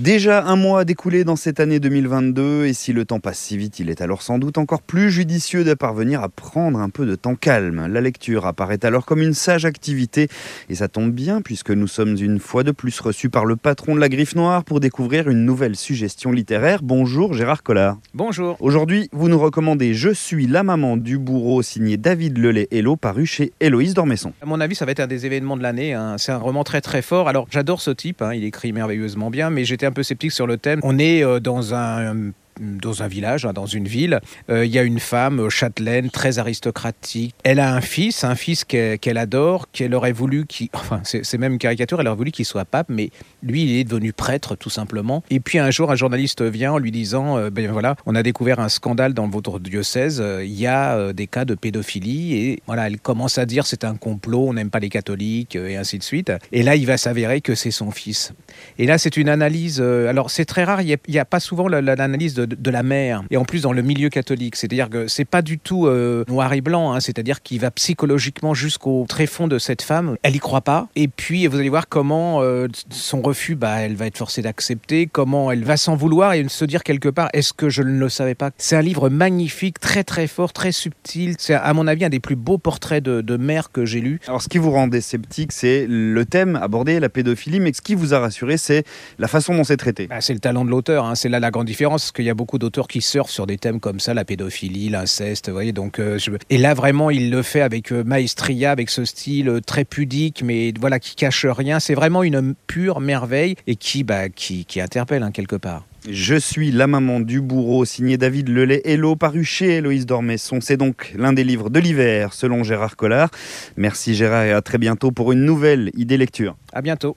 Déjà un mois découlé dans cette année 2022 et si le temps passe si vite, il est alors sans doute encore plus judicieux de parvenir à prendre un peu de temps calme. La lecture apparaît alors comme une sage activité et ça tombe bien puisque nous sommes une fois de plus reçus par le patron de la Griffe Noire pour découvrir une nouvelle suggestion littéraire. Bonjour Gérard Collard. Bonjour. Aujourd'hui, vous nous recommandez Je suis la maman du bourreau signé David Lelay-Hello paru chez Héloïse Dormesson. À mon avis, ça va être un des événements de l'année. hein. C'est un roman très très fort. Alors j'adore ce type, hein. il écrit merveilleusement bien, mais j'étais un peu sceptique sur le thème. On est euh, dans un dans un village, hein, dans une ville, Euh, il y a une femme euh, châtelaine, très aristocratique. Elle a un fils, un fils qu'elle adore, qu'elle aurait voulu qu'il... Enfin, c'est même elle aurait voulu qu'il soit pape, mais lui, il est devenu prêtre, tout simplement. Et puis un jour, un journaliste vient en lui disant, euh, ben voilà, on a découvert un scandale dans votre diocèse, il y a des cas de pédophilie, et voilà, elle commence à dire c'est un complot, on n'aime pas les catholiques, et ainsi de suite. Et là, il va s'avérer que c'est son fils. Et là, c'est une analyse. alors, c'est très rare. Il n'y a, pas souvent la- la- l'analyse de, de la mère. Et en plus, dans le milieu catholique, c'est-à-dire que c'est pas du tout euh, noir et blanc. hein, c'est-à-dire qu'il va psychologiquement jusqu'au tréfonds de cette femme. Elle y croit pas. Et puis, vous allez voir comment euh, son refus, bah, elle va être forcée d'accepter. Comment elle va s'en vouloir et se dire quelque part, est-ce que je ne le savais pas? C'est un livre magnifique, très très fort, très subtil. C'est à mon avis un des plus beaux portraits de, de mère que j'ai lu. Alors ce qui vous rendait sceptique, c'est le thème abordé, la pédophilie, mais ce qui vous a rassuré, c'est la façon dont c'est traité. Bah, c'est le talent de l'auteur, hein. c'est là la grande différence, parce qu'il y a beaucoup d'auteurs qui surfent sur des thèmes comme ça, la pédophilie, l'inceste, vous voyez. Donc, euh, je- Et là, vraiment, il le fait avec euh, maestria, avec ce style euh, très pudique, mais voilà, qui cache rien. C'est vraiment une pure merveille et qui, bah, qui, qui interpelle hein, quelque part. Je suis la maman du bourreau, signé David Lelay Hello, paru chez Héloïse Dormesson. C'est donc l'un des livres de l'hiver, selon Gérard Collard. Merci Gérard et à très bientôt pour une nouvelle idée lecture. À bientôt.